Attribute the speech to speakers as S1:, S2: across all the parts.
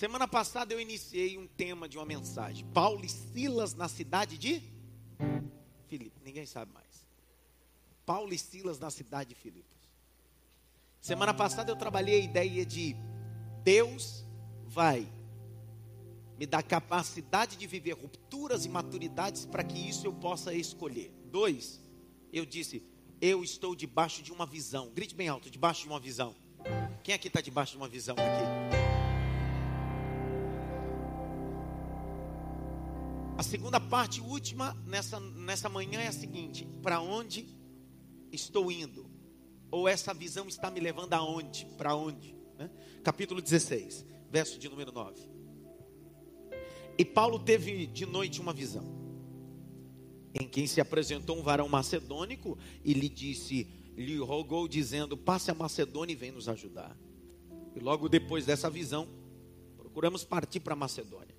S1: Semana passada eu iniciei um tema de uma mensagem. Paulo e Silas na cidade de Filipos. Ninguém sabe mais. Paulo e Silas na cidade de Filipos. Semana passada eu trabalhei a ideia de Deus vai me dar capacidade de viver rupturas e maturidades para que isso eu possa escolher. Dois, eu disse, eu estou debaixo de uma visão. Grite bem alto, debaixo de uma visão. Quem aqui está debaixo de uma visão aqui? Segunda parte, última, nessa, nessa manhã é a seguinte: para onde estou indo? Ou essa visão está me levando aonde? Para onde? Né? Capítulo 16, verso de número 9. E Paulo teve de noite uma visão, em quem se apresentou um varão macedônico e lhe disse, lhe rogou, dizendo: Passe a Macedônia e vem nos ajudar. E logo depois dessa visão, procuramos partir para Macedônia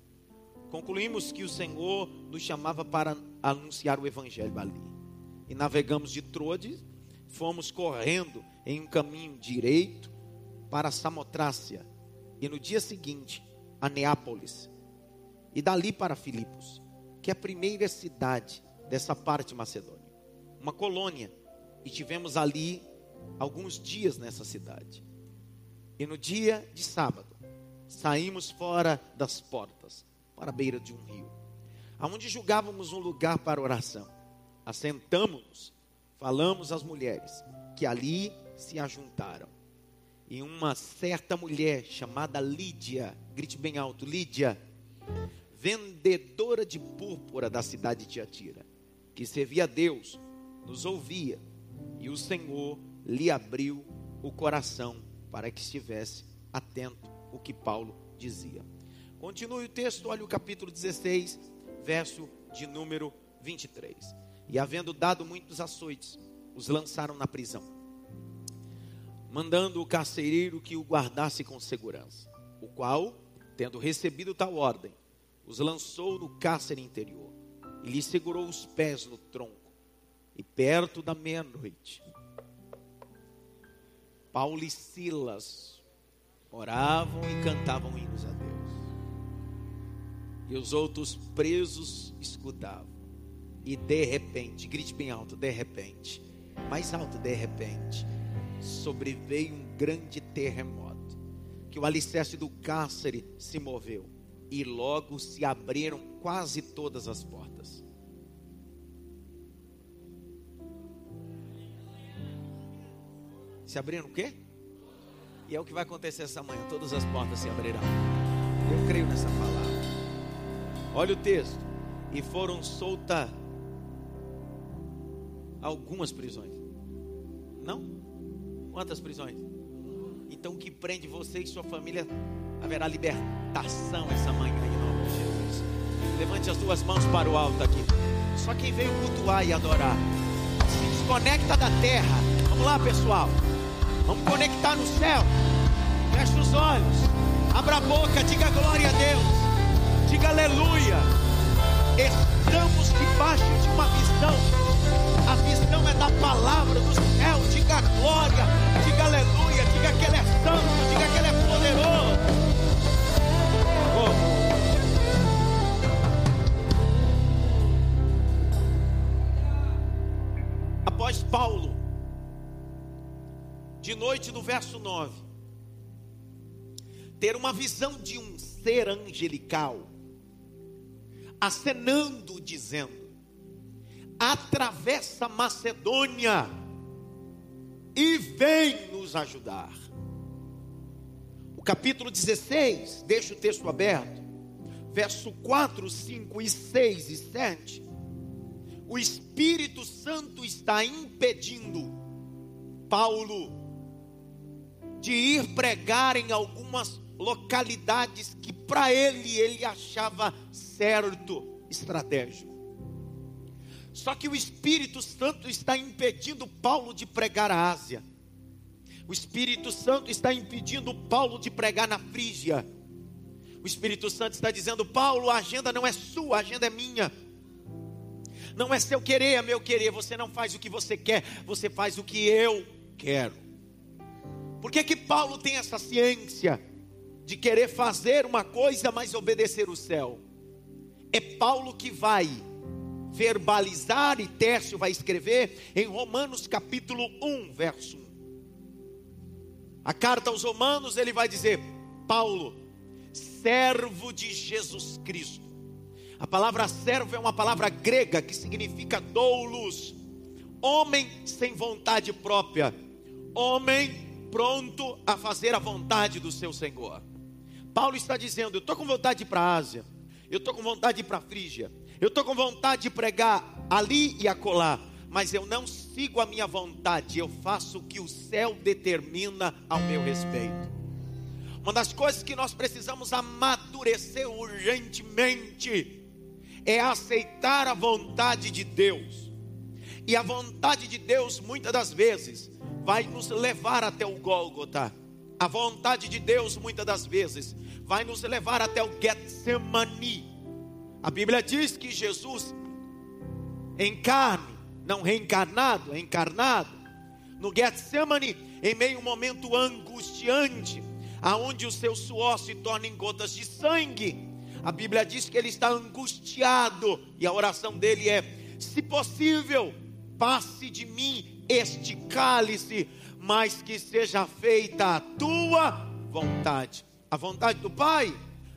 S1: concluímos que o Senhor nos chamava para anunciar o Evangelho ali. E navegamos de Troades, fomos correndo em um caminho direito para Samotrácia. E no dia seguinte, a Neápolis. E dali para Filipos, que é a primeira cidade dessa parte Macedônia. Uma colônia. E tivemos ali alguns dias nessa cidade. E no dia de sábado, saímos fora das portas para a beira de um rio, aonde julgávamos um lugar para oração. Assentamos-nos, falamos às mulheres que ali se ajuntaram. E uma certa mulher chamada Lídia, grite bem alto, Lídia, vendedora de púrpura da cidade de Tiatira, que servia a Deus, nos ouvia, e o Senhor lhe abriu o coração para que estivesse atento o que Paulo dizia. Continue o texto, olha o capítulo 16, verso de número 23. E havendo dado muitos açoites, os lançaram na prisão, mandando o carcereiro que o guardasse com segurança, o qual, tendo recebido tal ordem, os lançou no cárcere interior e lhe segurou os pés no tronco. E perto da meia-noite, Paulo e Silas oravam e cantavam hinos a Deus. E os outros presos escutavam. E de repente, grite bem alto, de repente, mais alto, de repente, sobreveio um grande terremoto. Que o alicerce do cárcere se moveu. E logo se abriram quase todas as portas. Se abriram o quê? E é o que vai acontecer essa manhã. Todas as portas se abrirão. Eu creio nessa palavra. Olha o texto. E foram soltas algumas prisões. Não? Quantas prisões? Então, o que prende você e sua família haverá libertação essa manhã em nome de Jesus. Levante as duas mãos para o alto aqui. Só quem veio cultuar e adorar. Se desconecta da terra. Vamos lá, pessoal. Vamos conectar no céu. Feche os olhos. Abra a boca, diga glória a Deus. Diga aleluia. Estamos debaixo de uma visão. A visão é da palavra do céu. Diga glória. Diga aleluia. Diga que Ele é santo. Diga que Ele é poderoso. Oh. Após Paulo, de noite no verso 9, ter uma visão de um ser angelical acenando, dizendo: atravessa Macedônia e vem nos ajudar. O capítulo 16, deixa o texto aberto, verso 4, 5 e 6 e 7. O Espírito Santo está impedindo Paulo de ir pregar em algumas localidades que para ele ele achava certo, estratégico. Só que o Espírito Santo está impedindo Paulo de pregar a Ásia. O Espírito Santo está impedindo Paulo de pregar na Frígia. O Espírito Santo está dizendo: Paulo, a agenda não é sua, a agenda é minha. Não é seu querer, é meu querer. Você não faz o que você quer, você faz o que eu quero. Por que que Paulo tem essa ciência? de querer fazer uma coisa, mas obedecer o céu. É Paulo que vai verbalizar e Tércio vai escrever em Romanos capítulo 1, verso 1. A carta aos Romanos ele vai dizer: Paulo, servo de Jesus Cristo. A palavra servo é uma palavra grega que significa doulos, homem sem vontade própria, homem pronto a fazer a vontade do seu Senhor. Paulo está dizendo: Eu estou com vontade para a Ásia, eu estou com vontade de ir para a Frígia, eu estou com vontade de pregar ali e acolá, mas eu não sigo a minha vontade, eu faço o que o céu determina ao meu respeito. Uma das coisas que nós precisamos amadurecer urgentemente é aceitar a vontade de Deus. E a vontade de Deus, muitas das vezes, vai nos levar até o Gólgota. A vontade de Deus, muitas das vezes, vai nos levar até o Getsemani. A Bíblia diz que Jesus, em carne, não reencarnado, encarnado, no Getsemani, em meio a um momento angustiante, aonde o seu suor se torna em gotas de sangue, a Bíblia diz que ele está angustiado, e a oração dele é: se possível, passe de mim este cálice, mas que seja feita a tua vontade. A vontade do Pai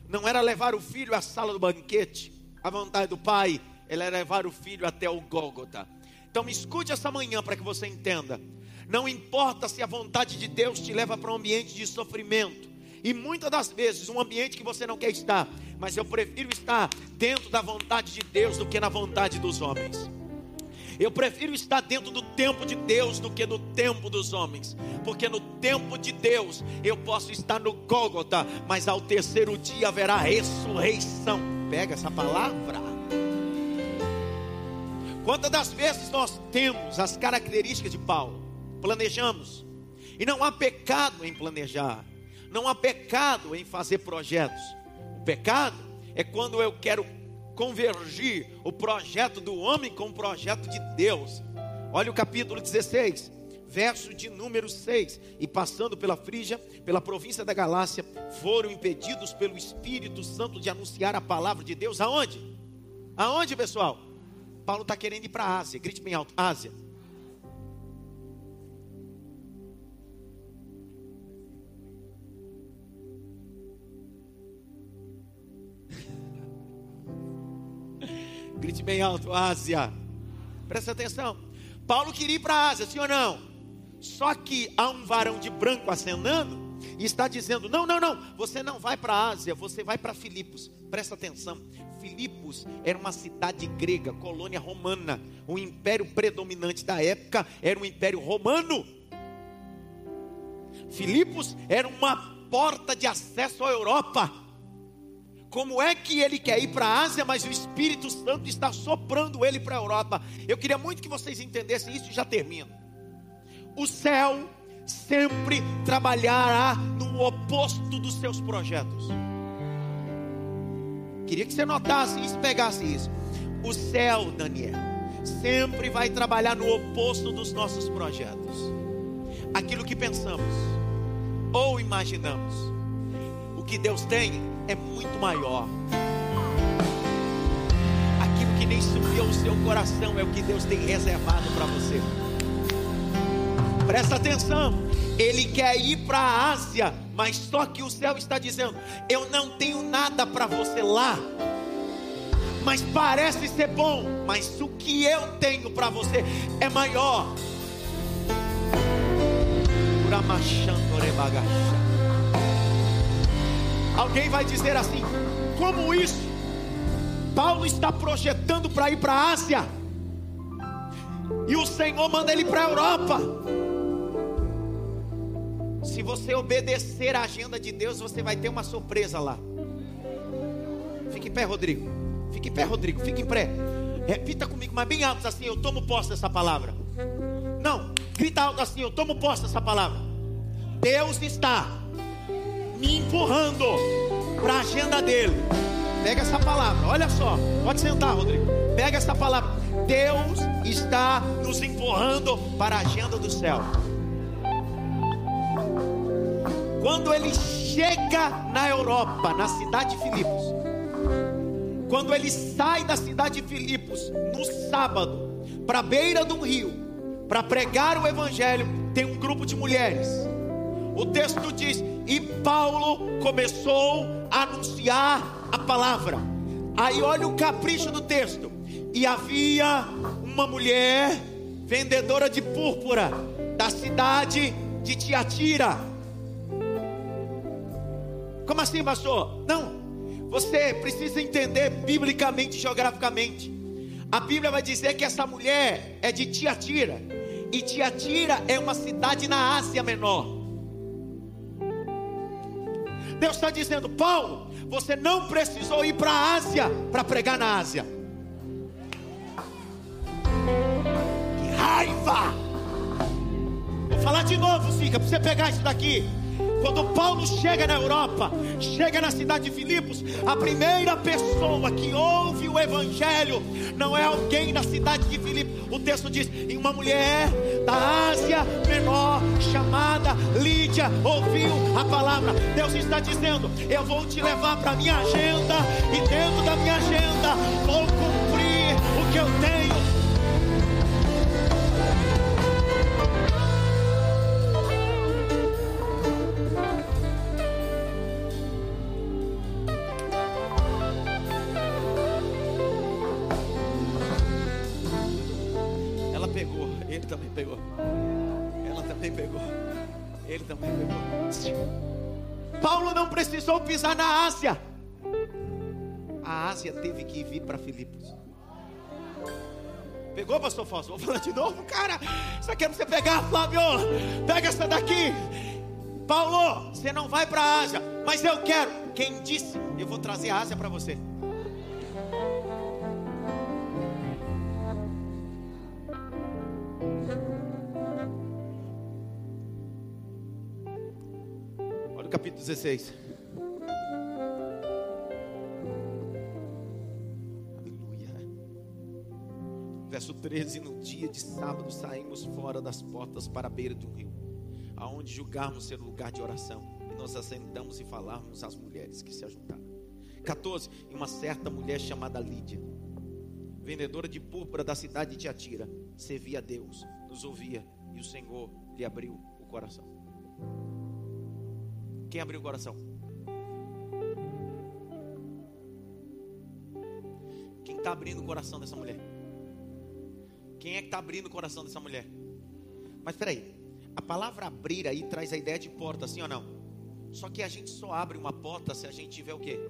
S1: não era levar o filho à sala do banquete, a vontade do Pai era levar o filho até o Gólgota. Então me escute essa manhã para que você entenda. Não importa se a vontade de Deus te leva para um ambiente de sofrimento, e muitas das vezes um ambiente que você não quer estar, mas eu prefiro estar dentro da vontade de Deus do que na vontade dos homens. Eu prefiro estar dentro do tempo de Deus do que no tempo dos homens, porque no tempo de Deus eu posso estar no Gólgota, mas ao terceiro dia haverá ressurreição. Pega essa palavra. Quantas das vezes nós temos as características de Paulo? Planejamos, e não há pecado em planejar, não há pecado em fazer projetos. O pecado é quando eu quero convergir o projeto do homem com o projeto de Deus. Olha o capítulo 16, verso de número 6. E passando pela Frígia, pela província da Galácia, foram impedidos pelo Espírito Santo de anunciar a palavra de Deus. Aonde? Aonde, pessoal? Paulo está querendo ir para a Ásia. Grite bem alto: Ásia. Grite bem alto, Ásia. Presta atenção. Paulo queria ir para a Ásia, sim ou não? Só que há um varão de branco acenando e está dizendo: Não, não, não, você não vai para a Ásia, você vai para Filipos. Presta atenção. Filipos era uma cidade grega, colônia romana. O império predominante da época era o império romano. Filipos era uma porta de acesso à Europa. Como é que ele quer ir para a Ásia, mas o Espírito Santo está soprando ele para a Europa? Eu queria muito que vocês entendessem isso e já termino. O céu sempre trabalhará no oposto dos seus projetos. Queria que você notasse isso, pegasse isso. O céu, Daniel, sempre vai trabalhar no oposto dos nossos projetos. Aquilo que pensamos ou imaginamos. O que Deus tem é muito maior. Aquilo que nem subiu ao seu coração é o que Deus tem reservado para você. Presta atenção. Ele quer ir para a Ásia, mas só que o céu está dizendo: Eu não tenho nada para você lá. Mas parece ser bom, mas o que eu tenho para você é maior. Uramachando rebagacha. Alguém vai dizer assim: como isso? Paulo está projetando para ir para a Ásia, e o Senhor manda ele para a Europa. Se você obedecer à agenda de Deus, você vai ter uma surpresa lá. Fique em pé, Rodrigo. Fique em pé, Rodrigo. Fique em pé. Repita comigo, mas bem alto assim: Eu tomo posse dessa palavra. Não, grita alto assim: Eu tomo posse dessa palavra. Deus está me empurrando para a agenda dele. Pega essa palavra, olha só, pode sentar, Rodrigo. Pega essa palavra. Deus está nos empurrando para a agenda do céu. Quando ele chega na Europa, na cidade de Filipos, quando ele sai da cidade de Filipos, no sábado, para a beira de um rio, para pregar o evangelho, tem um grupo de mulheres. O texto diz: E Paulo começou a anunciar a palavra. Aí olha o capricho do texto. E havia uma mulher vendedora de púrpura da cidade de Tiatira. Como assim, pastor? Não. Você precisa entender biblicamente, geograficamente. A Bíblia vai dizer que essa mulher é de Tiatira. E Tiatira é uma cidade na Ásia Menor. Deus está dizendo, Paulo, você não precisou ir para a Ásia para pregar na Ásia. Que raiva! Vou falar de novo, Sica, para você pegar isso daqui. Quando Paulo chega na Europa, chega na cidade de Filipos, a primeira pessoa que ouve o evangelho não é alguém da cidade de Filipos. O texto diz: em uma mulher da Ásia Menor chamada Lídia ouviu a palavra. Deus está dizendo: eu vou te levar para minha agenda e dentro da minha agenda vou cumprir o que eu tenho pisar na Ásia. A Ásia teve que vir para Filipos. Pegou, pastor Fausto? Vou falar de novo, cara. Isso aqui é você pegar, Flávio. Pega essa daqui. Paulo, você não vai para a Ásia, mas eu quero. Quem disse? Eu vou trazer a Ásia para você. capítulo 16. Verso 13: No dia de sábado saímos fora das portas para a beira um rio, aonde julgarmos ser lugar de oração. E nós assentamos e falamos às mulheres que se ajuntaram. 14: E uma certa mulher chamada Lídia, vendedora de púrpura da cidade de Tiatira, servia a Deus, nos ouvia, e o Senhor lhe abriu o coração. Quem abriu o coração? Quem está abrindo o coração dessa mulher? Quem é que está abrindo o coração dessa mulher? Mas espera aí, a palavra abrir aí traz a ideia de porta, sim ou não? Só que a gente só abre uma porta se a gente tiver o quê?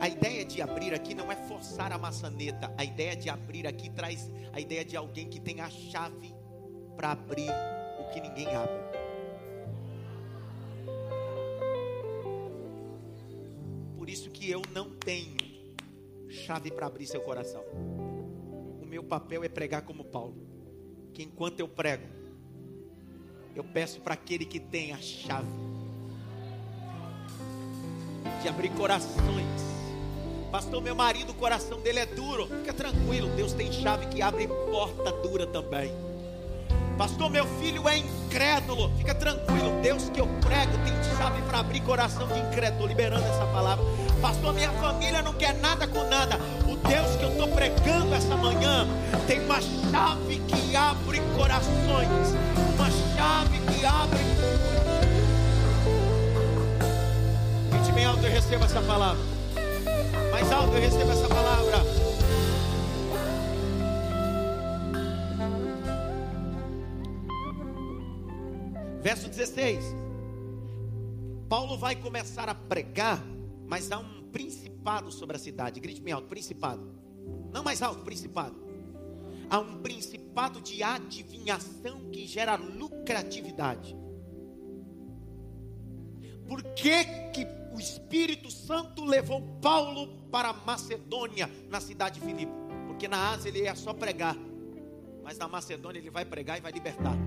S1: A ideia de abrir aqui não é forçar a maçaneta. A ideia de abrir aqui traz a ideia de alguém que tem a chave para abrir o que ninguém abre. Por isso que eu não tenho chave para abrir seu coração. O meu papel é pregar como Paulo. Que enquanto eu prego, eu peço para aquele que tem a chave de abrir corações. Pastor, meu marido, o coração dele é duro. Fica tranquilo, Deus tem chave que abre porta dura também. Pastor, meu filho é incrédulo. Fica tranquilo, Deus que eu prego tem chave para abrir coração de incrédulo, liberando essa palavra. Pastor, minha família não quer nada com nada. O Deus que eu estou pregando essa manhã tem uma chave que abre corações. Uma chave que abre. Grite bem alto, eu recebo essa palavra. Mais alto, eu recebo essa palavra. Verso 16. Paulo vai começar a pregar, mas há um principado sobre a cidade. Grite bem alto: principado. Não mais alto, principado. Há um principado de adivinhação que gera lucratividade. Por que, que o Espírito Santo levou Paulo para Macedônia, na cidade de Filipe? Porque na Ásia ele ia só pregar, mas na Macedônia ele vai pregar e vai libertar.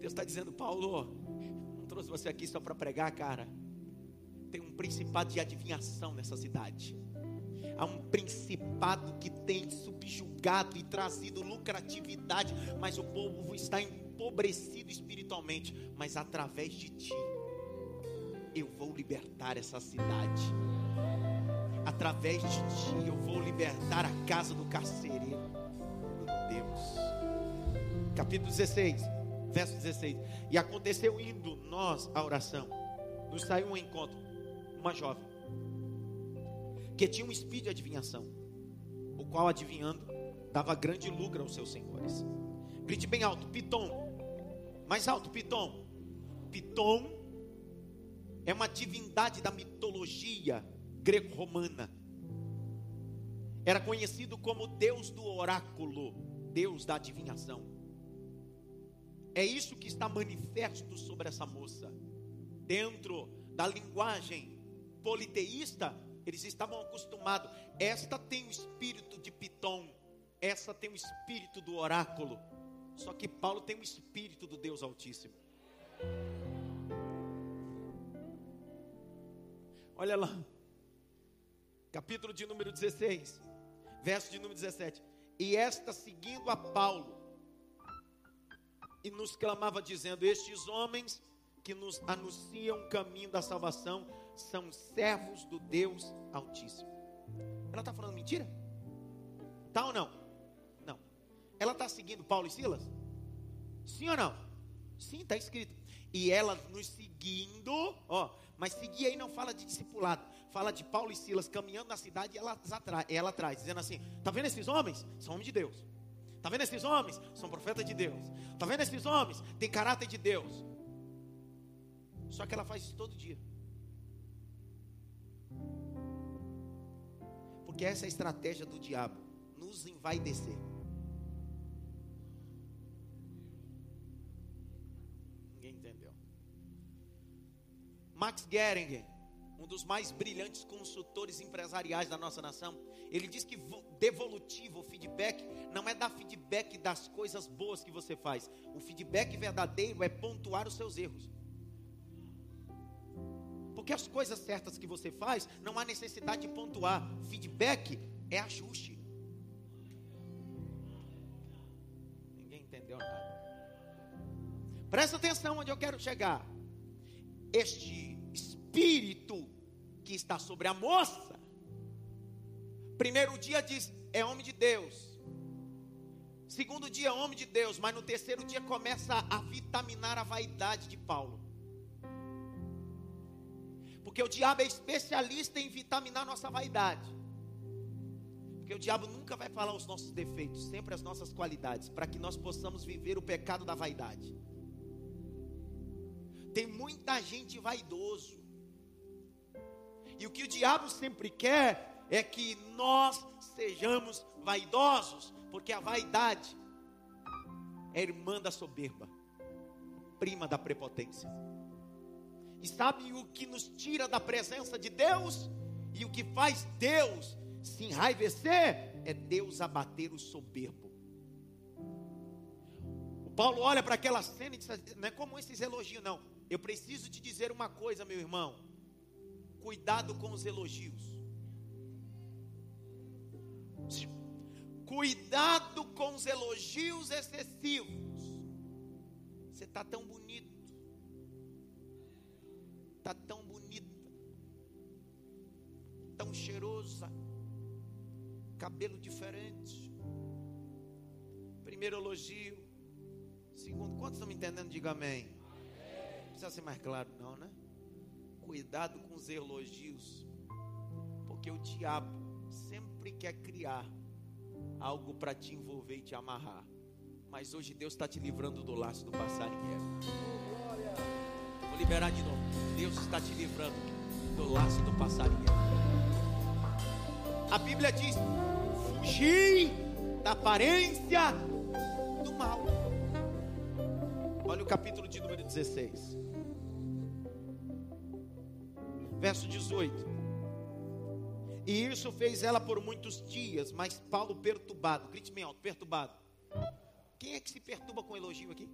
S1: Deus está dizendo, Paulo, não trouxe você aqui só para pregar, cara. Tem um principado de adivinhação nessa cidade. Há um principado que tem subjugado e trazido lucratividade, mas o povo está empobrecido espiritualmente. Mas através de ti, eu vou libertar essa cidade. Através de ti, eu vou libertar a casa do carcereiro. Deus. Capítulo 16, verso 16. E aconteceu indo nós à oração, nos saiu um encontro, uma jovem, que tinha um espírito de adivinhação, o qual adivinhando dava grande lucro aos seus senhores. Grite bem alto, Piton. Mais alto, Piton. Piton é uma divindade da mitologia greco-romana. Era conhecido como Deus do oráculo, Deus da adivinhação. É isso que está manifesto sobre essa moça. Dentro da linguagem politeísta, eles estavam acostumados. Esta tem o espírito de Piton, essa tem o espírito do oráculo. Só que Paulo tem o espírito do Deus Altíssimo. Olha lá, capítulo de número 16, verso de número 17. E esta seguindo a Paulo, e nos clamava dizendo: Estes homens que nos anunciam o caminho da salvação são servos do Deus Altíssimo. Ela está falando mentira? Tá ou não? Não. Ela está seguindo Paulo e Silas? Sim ou não? Sim, está escrito. E ela nos seguindo, ó, mas seguir aí não fala de discipulado, fala de Paulo e Silas caminhando na cidade e ela, ela atrás, dizendo assim: tá vendo esses homens? São homens de Deus. Tá vendo esses homens? São profetas de Deus. Tá vendo esses homens? Tem caráter de Deus. Só que ela faz isso todo dia. Porque essa é a estratégia do diabo, nos envaidecer. Max Geringer, dos mais brilhantes consultores empresariais da nossa nação, ele diz que devolutivo, o feedback, não é dar feedback das coisas boas que você faz. O feedback verdadeiro é pontuar os seus erros. Porque as coisas certas que você faz, não há necessidade de pontuar. Feedback é ajuste. Ninguém entendeu nada. Presta atenção onde eu quero chegar. Este espírito que está sobre a moça. Primeiro dia diz, é homem de Deus. Segundo dia, homem de Deus. Mas no terceiro dia começa a vitaminar a vaidade de Paulo. Porque o diabo é especialista em vitaminar nossa vaidade. Porque o diabo nunca vai falar os nossos defeitos, sempre as nossas qualidades, para que nós possamos viver o pecado da vaidade. Tem muita gente vaidoso. E o que o diabo sempre quer é que nós sejamos vaidosos, porque a vaidade é irmã da soberba, prima da prepotência. E sabe o que nos tira da presença de Deus? E o que faz Deus se enraivecer? É Deus abater o soberbo. O Paulo olha para aquela cena e diz: não é como esses elogios, não. Eu preciso te dizer uma coisa, meu irmão. Cuidado com os elogios. Cuidado com os elogios excessivos. Você está tão bonito. Está tão bonita. Tão cheirosa. Cabelo diferente. Primeiro elogio. Segundo, quantos estão me entendendo? Diga amém. Não precisa ser mais claro, não, né? Cuidado com os elogios, porque o diabo sempre quer criar algo para te envolver e te amarrar. Mas hoje Deus está te livrando do laço do passarinheiro. Vou liberar de novo. Deus está te livrando do laço do passarinheiro. A Bíblia diz: fugir da aparência do mal. Olha o capítulo de número 16 verso 18. E isso fez ela por muitos dias, mas Paulo perturbado, grite bem alto, perturbado. Quem é que se perturba com elogio aqui?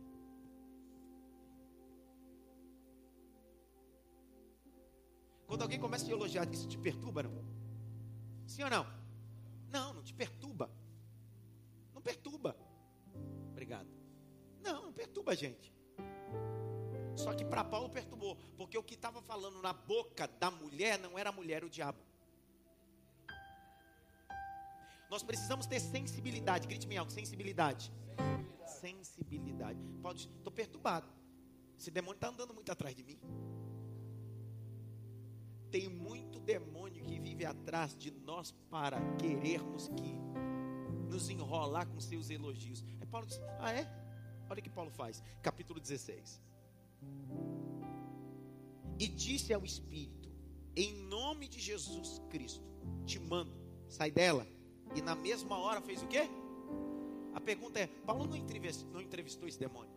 S1: Quando alguém começa a elogiar, isso te perturba, não? Sim ou não? Não, não te perturba. Não perturba. Obrigado. Não, não perturba a gente. Só que para Paulo perturbou, porque o que estava falando na boca da mulher não era a mulher, o diabo. Nós precisamos ter sensibilidade. Grite bem alto, sensibilidade. Sensibilidade. Pode, estou perturbado. Esse demônio está andando muito atrás de mim. Tem muito demônio que vive atrás de nós para querermos que nos enrolar com seus elogios. Aí Paulo diz: Ah, é? Olha o que Paulo faz, capítulo 16. E disse ao Espírito: Em nome de Jesus Cristo, te mando, sai dela. E na mesma hora fez o quê? A pergunta é: Paulo não entrevistou, não entrevistou esse demônio?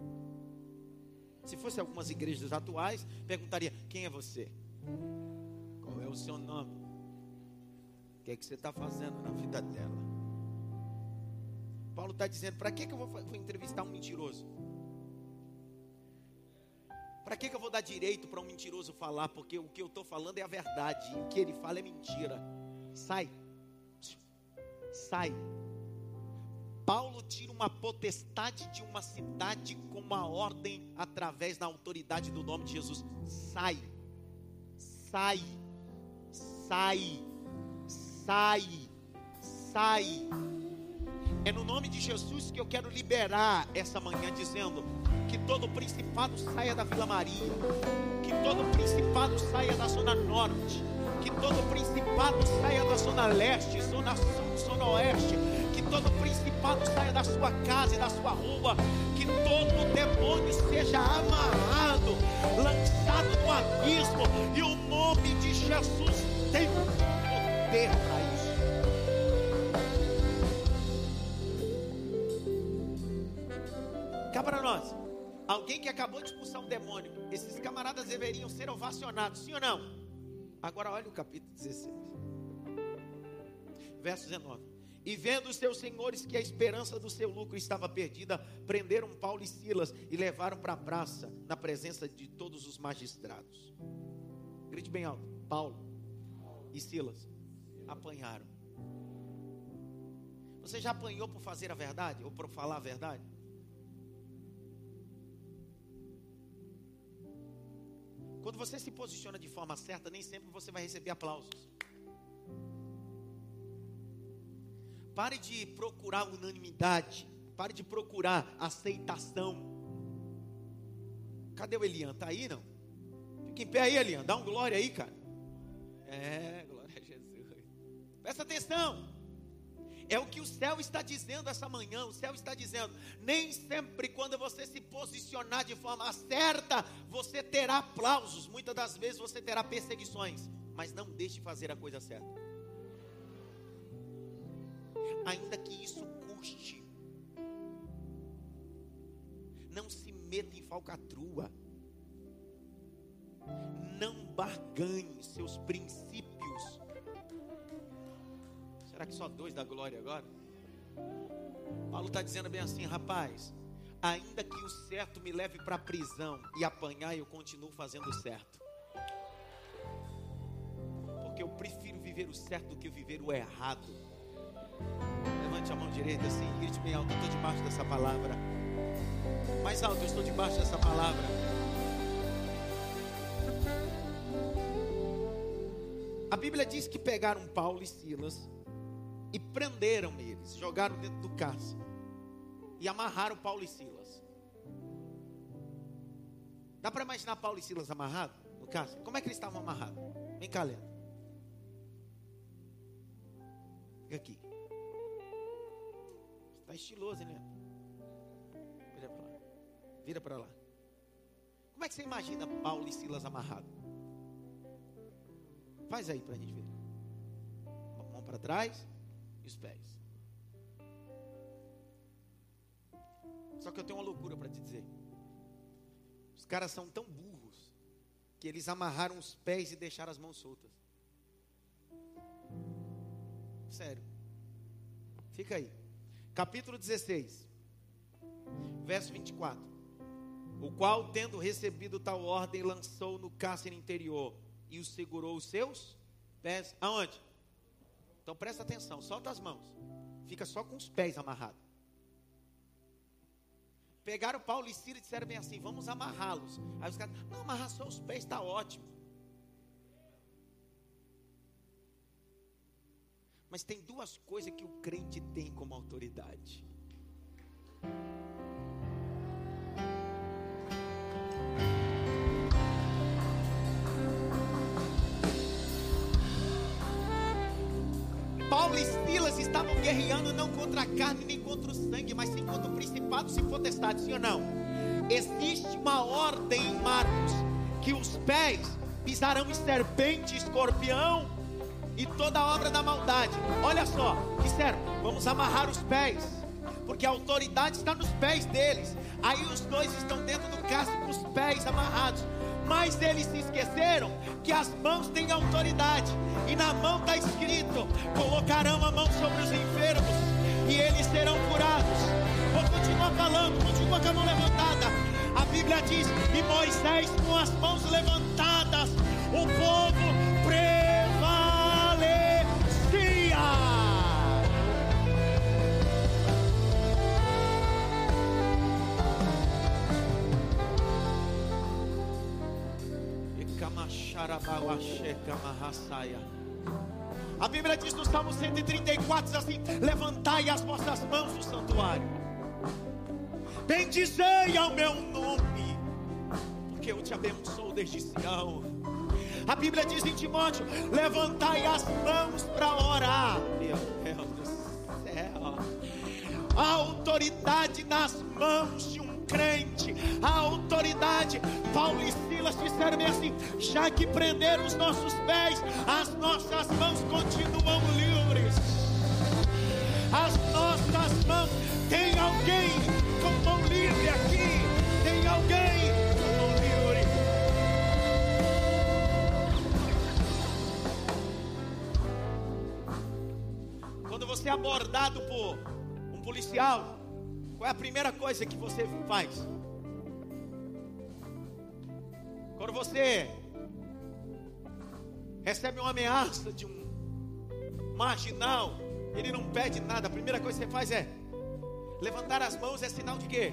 S1: Se fosse algumas igrejas atuais, perguntaria: Quem é você? Qual é o seu nome? O que é que você está fazendo na vida dela? Paulo está dizendo: Para que, que eu vou, vou entrevistar um mentiroso? Para que, que eu vou dar direito para um mentiroso falar? Porque o que eu estou falando é a verdade. E o que ele fala é mentira. Sai. Sai. Paulo tira uma potestade de uma cidade com uma ordem através da autoridade do nome de Jesus. Sai. Sai. Sai. Sai. Sai. É no nome de Jesus que eu quero liberar essa manhã, dizendo que todo principado saia da Vila Maria, que todo principado saia da Zona Norte, que todo principado saia da Zona Leste, Zona Sul, Zona Oeste, que todo principado saia da sua casa e da sua rua, que todo demônio seja amarrado, lançado no abismo, e o nome de Jesus tem poder para Alguém que acabou de expulsar um demônio. Esses camaradas deveriam ser ovacionados, sim ou não? Agora olha o capítulo 16. Verso 19. E vendo os seus senhores que a esperança do seu lucro estava perdida, prenderam Paulo e Silas e levaram para a praça, na presença de todos os magistrados. Grite bem alto: Paulo e Silas apanharam. Você já apanhou por fazer a verdade ou por falar a verdade? Quando você se posiciona de forma certa, nem sempre você vai receber aplausos. Pare de procurar unanimidade. Pare de procurar aceitação. Cadê o Elian? Tá aí não? Fica em pé aí, Elian. Dá um glória aí, cara. É, glória a Jesus. Presta atenção. É o que o céu está dizendo essa manhã. O céu está dizendo: nem sempre quando você se posicionar de forma certa, você terá aplausos. Muitas das vezes você terá perseguições. Mas não deixe de fazer a coisa certa. Ainda que isso custe. Não se meta em falcatrua. Não barganhe seus princípios que só dois da glória agora? Paulo está dizendo bem assim, rapaz. Ainda que o certo me leve para a prisão e apanhar, eu continuo fazendo o certo. Porque eu prefiro viver o certo do que viver o errado. Levante a mão direita assim, grite bem alto. Eu estou debaixo dessa palavra. Mais alto, eu estou debaixo dessa palavra. A Bíblia diz que pegaram Paulo e Silas prenderam eles, jogaram dentro do cárcere e amarraram Paulo e Silas. Dá para imaginar Paulo e Silas amarrados no cárcere? Como é que eles estavam amarrados? Vem cá, Leandro. Fica aqui. Está estiloso, hein, Leandro? Vira para lá. Vira para lá. Como é que você imagina Paulo e Silas amarrados? Faz aí para a gente ver. Mão para trás pés. Só que eu tenho uma loucura para te dizer. Os caras são tão burros que eles amarraram os pés e deixaram as mãos soltas. Sério. Fica aí. Capítulo 16, verso 24. O qual, tendo recebido tal ordem, lançou no cárcere interior e os segurou os seus pés. Aonde? Então presta atenção, solta as mãos. Fica só com os pés amarrados. Pegaram Paulo e Ciro e disseram bem assim: vamos amarrá-los. Aí os caras, não, amarrar só os pés está ótimo. Mas tem duas coisas que o crente tem como autoridade. Paulo e Silas estavam guerreando não contra a carne nem contra o sangue, mas sim contra o principado e potestades, sim ou não? Existe uma ordem em Marcos que os pés pisarão em serpente, escorpião e toda obra da maldade. Olha só, disseram, vamos amarrar os pés, porque a autoridade está nos pés deles. Aí os dois estão dentro do casco com os pés amarrados. Mas eles se esqueceram que as mãos têm autoridade. E na mão está escrito: colocarão a mão sobre os enfermos e eles serão curados. Vou continuar falando, continua com a mão levantada. A Bíblia diz: e Moisés com as mãos levantadas, o povo prevalecia. A Bíblia diz no Salmo 134 diz assim: Levantai as vossas mãos do santuário, bendizei ao meu nome, porque eu te abençoo desde Sião. A Bíblia diz em Timóteo: Levantai as mãos para orar. Meu Deus do céu, a autoridade nas mãos de um crente, a autoridade. Paulo e Silas disseram assim: já que prenderam os nossos pés, as nossas mãos continuam livres. As nossas mãos, tem alguém com mão livre aqui? Tem alguém com mão livre? Quando você é abordado por um policial, qual é a primeira coisa que você faz? Quando você recebe uma ameaça de um marginal, ele não pede nada, a primeira coisa que você faz é levantar as mãos, é sinal de quê?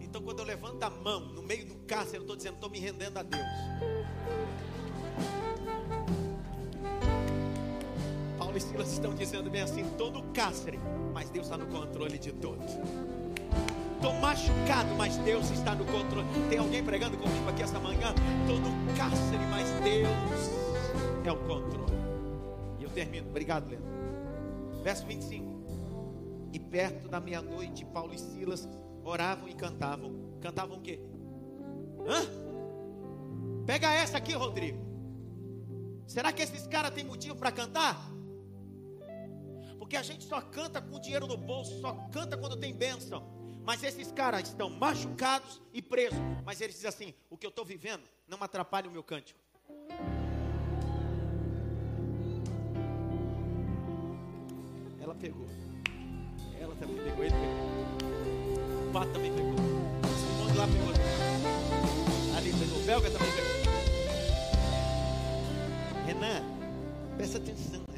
S1: Então, quando eu levanto a mão no meio do cárcere, eu estou dizendo, estou me rendendo a Deus. Paulo e Silas estão dizendo bem assim: todo cárcere mas Deus está no controle de tudo. Estou machucado, mas Deus está no controle. Tem alguém pregando comigo aqui essa manhã? Estou no cárcere, mas Deus é o controle. E eu termino. Obrigado, Leandro. Verso 25. E perto da meia-noite, Paulo e Silas oravam e cantavam. Cantavam o quê? Hã? Pega essa aqui, Rodrigo. Será que esses caras têm motivo para cantar? Porque a gente só canta com dinheiro no bolso, só canta quando tem bênção. Mas esses caras estão machucados e presos. Mas eles dizem assim: o que eu estou vivendo não atrapalha o meu cântico. Ela pegou. Ela também pegou, ele pegou. O Pato também pegou. O lá pegou. Ali pegou. O Belga também pegou. Renan, presta atenção.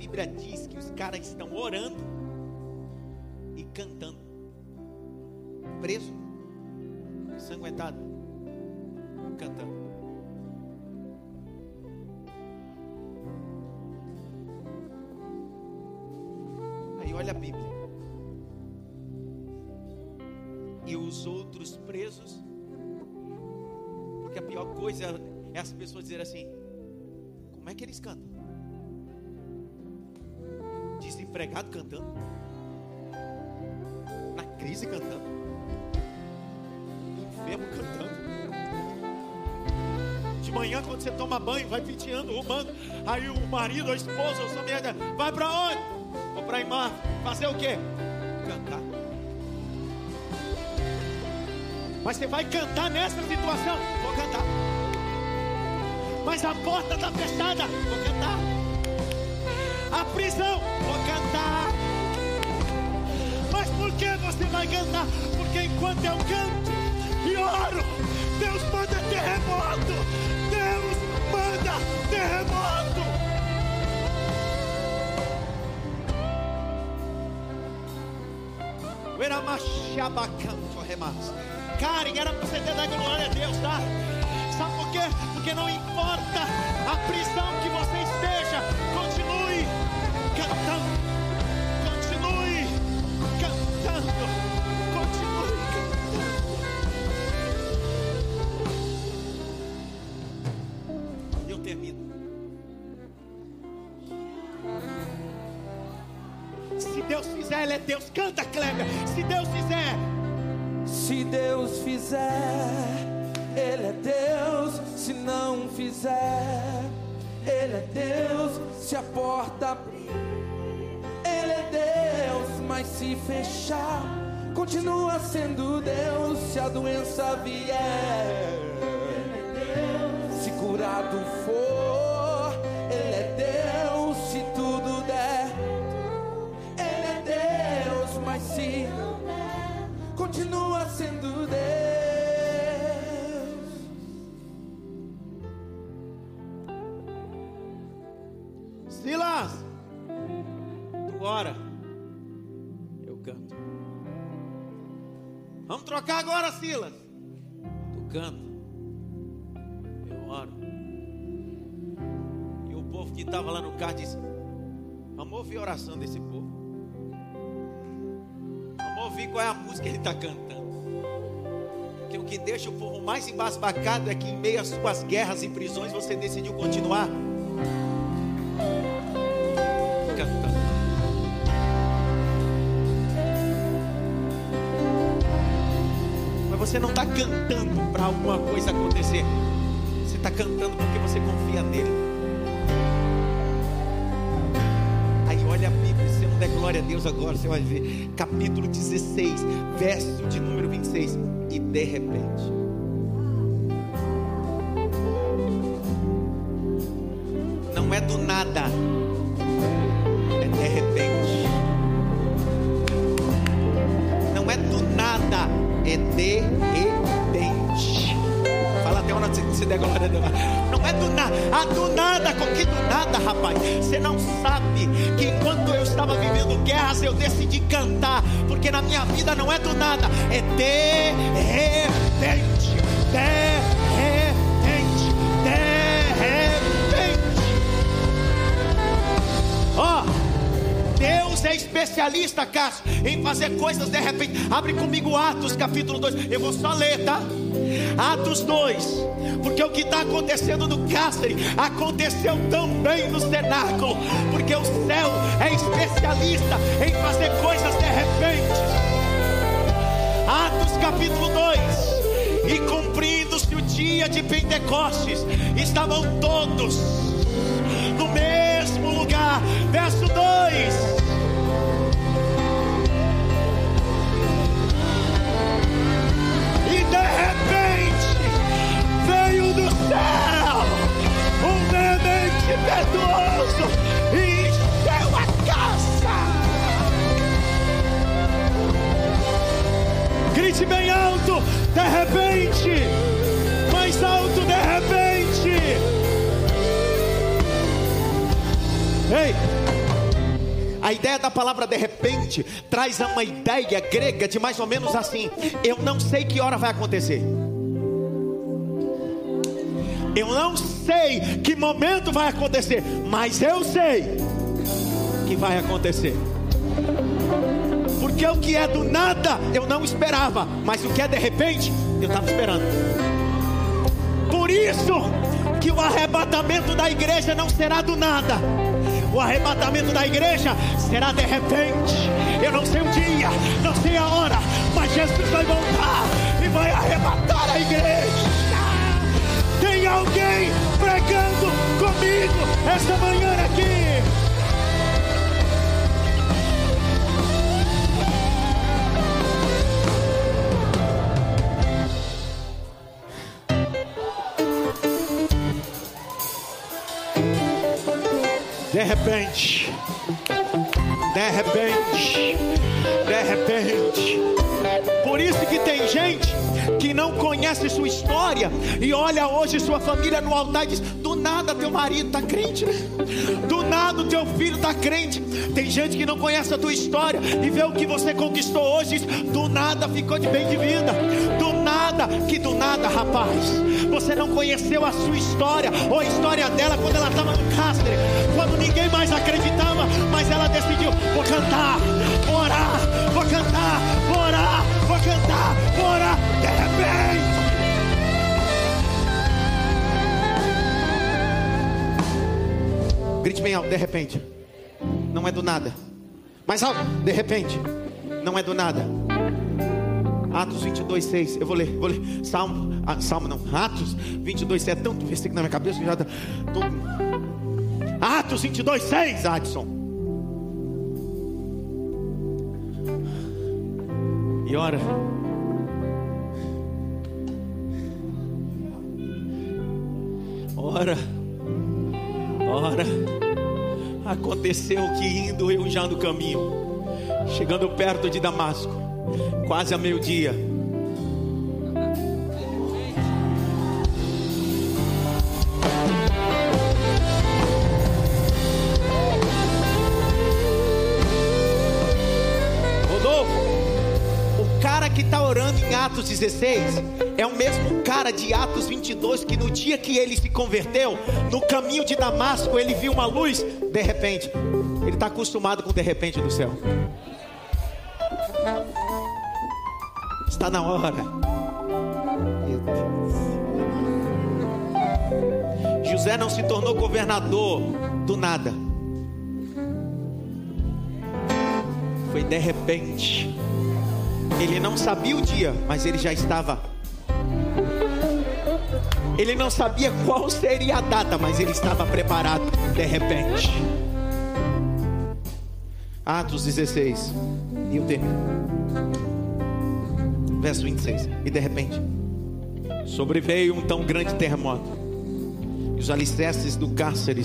S1: Bíblia diz que os caras estão orando cantando. Preso, sanguentado, cantando. Aí olha a Bíblia. E os outros presos, porque a pior coisa é as pessoas dizerem assim: como é que eles cantam? desempregado cantando, crise cantando, enfermo cantando. De manhã, quando você toma banho, vai penteando, rumando. Aí o marido, a esposa, sua mulher, vai para onde? Vou para Imar. Fazer o quê? Cantar. Mas você vai cantar nessa situação? Vou cantar. Mas a porta está fechada? Vou cantar a prisão, você vai cantar? Porque enquanto eu canto e oro. Deus manda terremoto. Deus manda terremoto. Karen, era para você ter dado glória a Deus, tá? Sabe por quê? Porque não importa a prisão que você esteja, Deus. Canta, Kleber. Se Deus fizer.
S2: Se Deus fizer, Ele é Deus. Se não fizer, Ele é Deus. Se a porta abrir, Ele é Deus. Mas se fechar, continua sendo Deus. Se a doença vier, Ele é Deus. Se curado for,
S1: Trocar agora, Silas. Tu canta, eu oro. E o povo que estava lá no carro disse: Vamos ouvir a oração desse povo. Vamos ouvir qual é a música que ele está cantando. Porque o que deixa o povo mais embasbacado é que em meio às suas guerras e prisões você decidiu continuar você não está cantando para alguma coisa acontecer. Você está cantando porque você confia nele. Aí olha a Bíblia, você não der glória a Deus agora, você vai ver. Capítulo 16, verso de número 26. E de repente. Não é do nada. Rapaz. Você não sabe que enquanto eu estava vivendo guerras, eu decidi cantar, porque na minha vida não é do nada, é de repente. De repente, de repente. Ó, Deus é especialista, Cássio, em fazer coisas de repente. Abre comigo Atos capítulo 2. Eu vou só ler, tá? Atos 2. Porque o que está acontecendo no cárcere aconteceu também no cenáculo. Porque o céu é especialista em fazer coisas de repente. Atos capítulo 2. E cumprindo-se o dia de Pentecostes, estavam todos no mesmo lugar. Verso 2. Céu um veemente impetuoso e encheu a casa. Grite bem alto, de repente, mais alto, de repente. Ei, a ideia da palavra de repente traz uma ideia grega de mais ou menos assim: eu não sei que hora vai acontecer. Eu não sei que momento vai acontecer, mas eu sei que vai acontecer. Porque o que é do nada eu não esperava, mas o que é de repente eu estava esperando. Por isso que o arrebatamento da igreja não será do nada. O arrebatamento da igreja será de repente. Eu não sei o dia, não sei a hora, mas Jesus vai voltar e vai arrebatar a igreja. Tem alguém pregando comigo esta manhã aqui? De repente, de repente, de repente. Por isso que tem gente que não conhece sua história e olha hoje sua família no altar e diz: do nada teu marido está crente, né? do nada teu filho está crente. Tem gente que não conhece a tua história e vê o que você conquistou hoje, diz, do nada ficou de bem de vida, do nada, que do nada, rapaz, você não conheceu a sua história ou a história dela quando ela estava no castro, quando ninguém mais acreditava, mas ela decidiu: vou cantar, vou orar, vou cantar, cantar, orar, de repente. Grite bem alto, de repente. Não é do nada. Mais alto, de repente. Não é do nada. Atos 22, 6. Eu vou ler, vou ler. Salmo, ah, Salmo não. Atos 22, 6. É tanto versículo na minha cabeça que já está. Atos 22, 6, Adson. E ora. Ora. Ora. Aconteceu que indo eu já no caminho, chegando perto de Damasco, quase a meio-dia, Atos 16 é o mesmo cara de Atos 22 que no dia que ele se converteu, no caminho de Damasco, ele viu uma luz, de repente. Ele está acostumado com de repente do céu. Está na hora. José não se tornou governador do nada. Foi de repente. Ele não sabia o dia, mas ele já estava. Ele não sabia qual seria a data, mas ele estava preparado de repente. Atos 16. E eu termino. Verso 26. E de repente, sobreveio um tão grande terremoto. E os alicerces do cárcere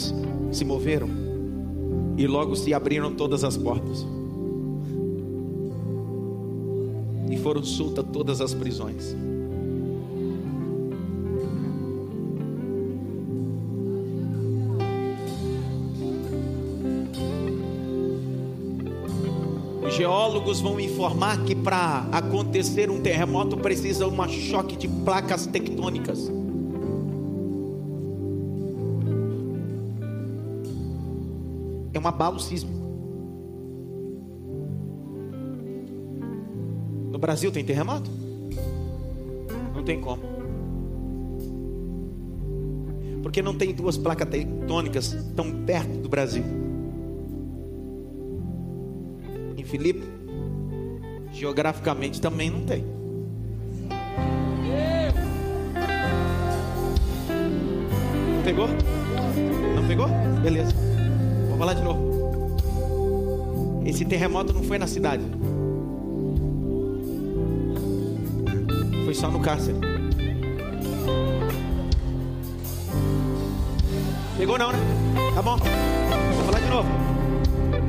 S1: se moveram. E logo se abriram todas as portas. Foram soltas todas as prisões. Os geólogos vão informar que para acontecer um terremoto precisa um choque de placas tectônicas. É um abalo sísmico. Brasil tem terremoto? Não tem como. Porque não tem duas placas tectônicas tão perto do Brasil. Em Filipe, geograficamente também não tem. Pegou? Não pegou? Beleza. Vou falar de novo. Esse terremoto não foi na cidade. Só no cárcere. Pegou não, né? Tá bom. Vou falar de novo.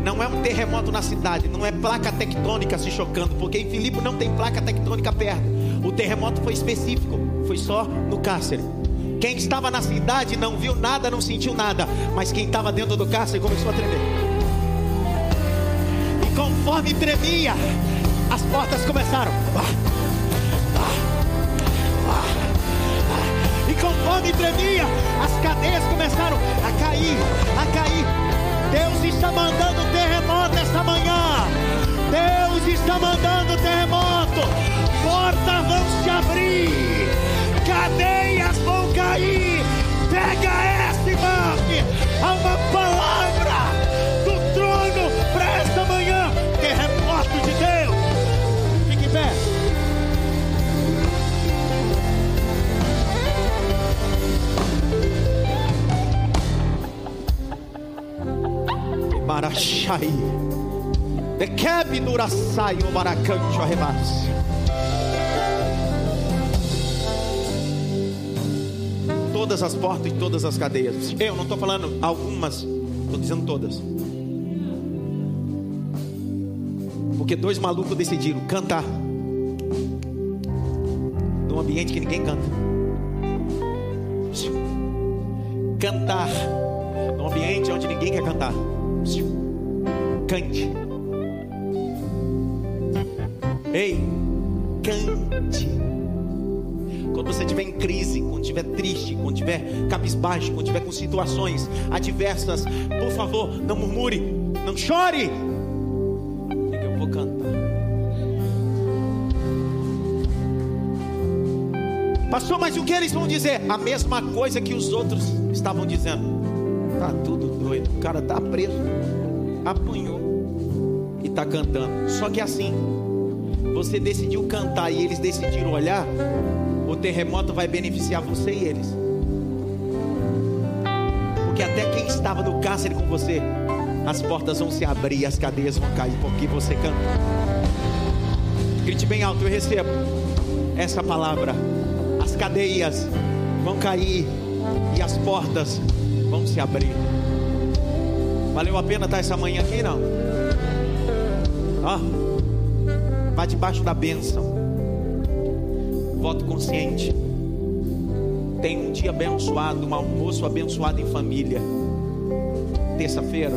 S1: Não é um terremoto na cidade, não é placa tectônica se chocando, porque em Filipe não tem placa tectônica perto. O terremoto foi específico, foi só no cárcere. Quem estava na cidade não viu nada, não sentiu nada, mas quem estava dentro do cárcere começou a tremer. E conforme tremia, as portas começaram. Ah, conforme tremia, as cadeias começaram a cair, a cair. Deus está mandando terremoto esta manhã. Deus está mandando terremoto. Portas vão se abrir, cadeias vão cair. Pega essa, irmão. Há uma palavra Marachai. Bekeb nurasai o maracanjo arrebas. Todas as portas e todas as cadeias. Eu não estou falando algumas, estou dizendo todas. Porque dois malucos decidiram cantar ambiente que ninguém canta. Cantar num ambiente onde ninguém quer cantar. Cante. Ei, cante. Quando você estiver em crise, quando estiver triste, quando estiver cabisbaixo, quando estiver com situações adversas, por favor, não murmure, não chore. Diga, eu vou cantar. Pastor, mas o que eles vão dizer? A mesma coisa que os outros estavam dizendo. Tá tudo doido, o cara tá preso, apanhou e tá cantando. Só que assim, você decidiu cantar e eles decidiram olhar, o terremoto vai beneficiar você e eles. Porque até quem estava no cárcere com você, as portas vão se abrir, as cadeias vão cair, porque você canta. Grite bem alto, eu recebo essa palavra. As cadeias vão cair e as portas se abrir. Valeu a pena estar essa manhã aqui, não? Ó, vá debaixo da bênção. Voto consciente. Tem um dia abençoado, um almoço abençoado em família. Terça-feira,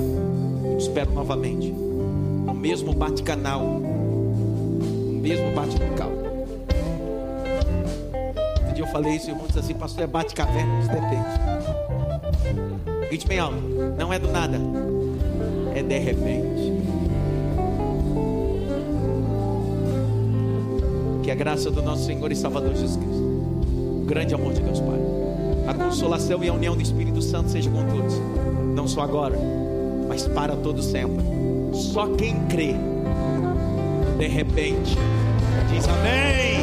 S1: espero novamente. O mesmo bate-canal. O mesmo bate-local. Outro dia eu falei isso e o irmão disse assim, pastor, é bate-caverna? Depende. Grite bem alto. Não é do nada. É de repente. Que a graça do nosso Senhor e Salvador Jesus Cristo, o grande amor de Deus Pai, a consolação e a união do Espírito Santo seja com todos, não só agora, mas para todo sempre. Só quem crê, de repente, diz amém.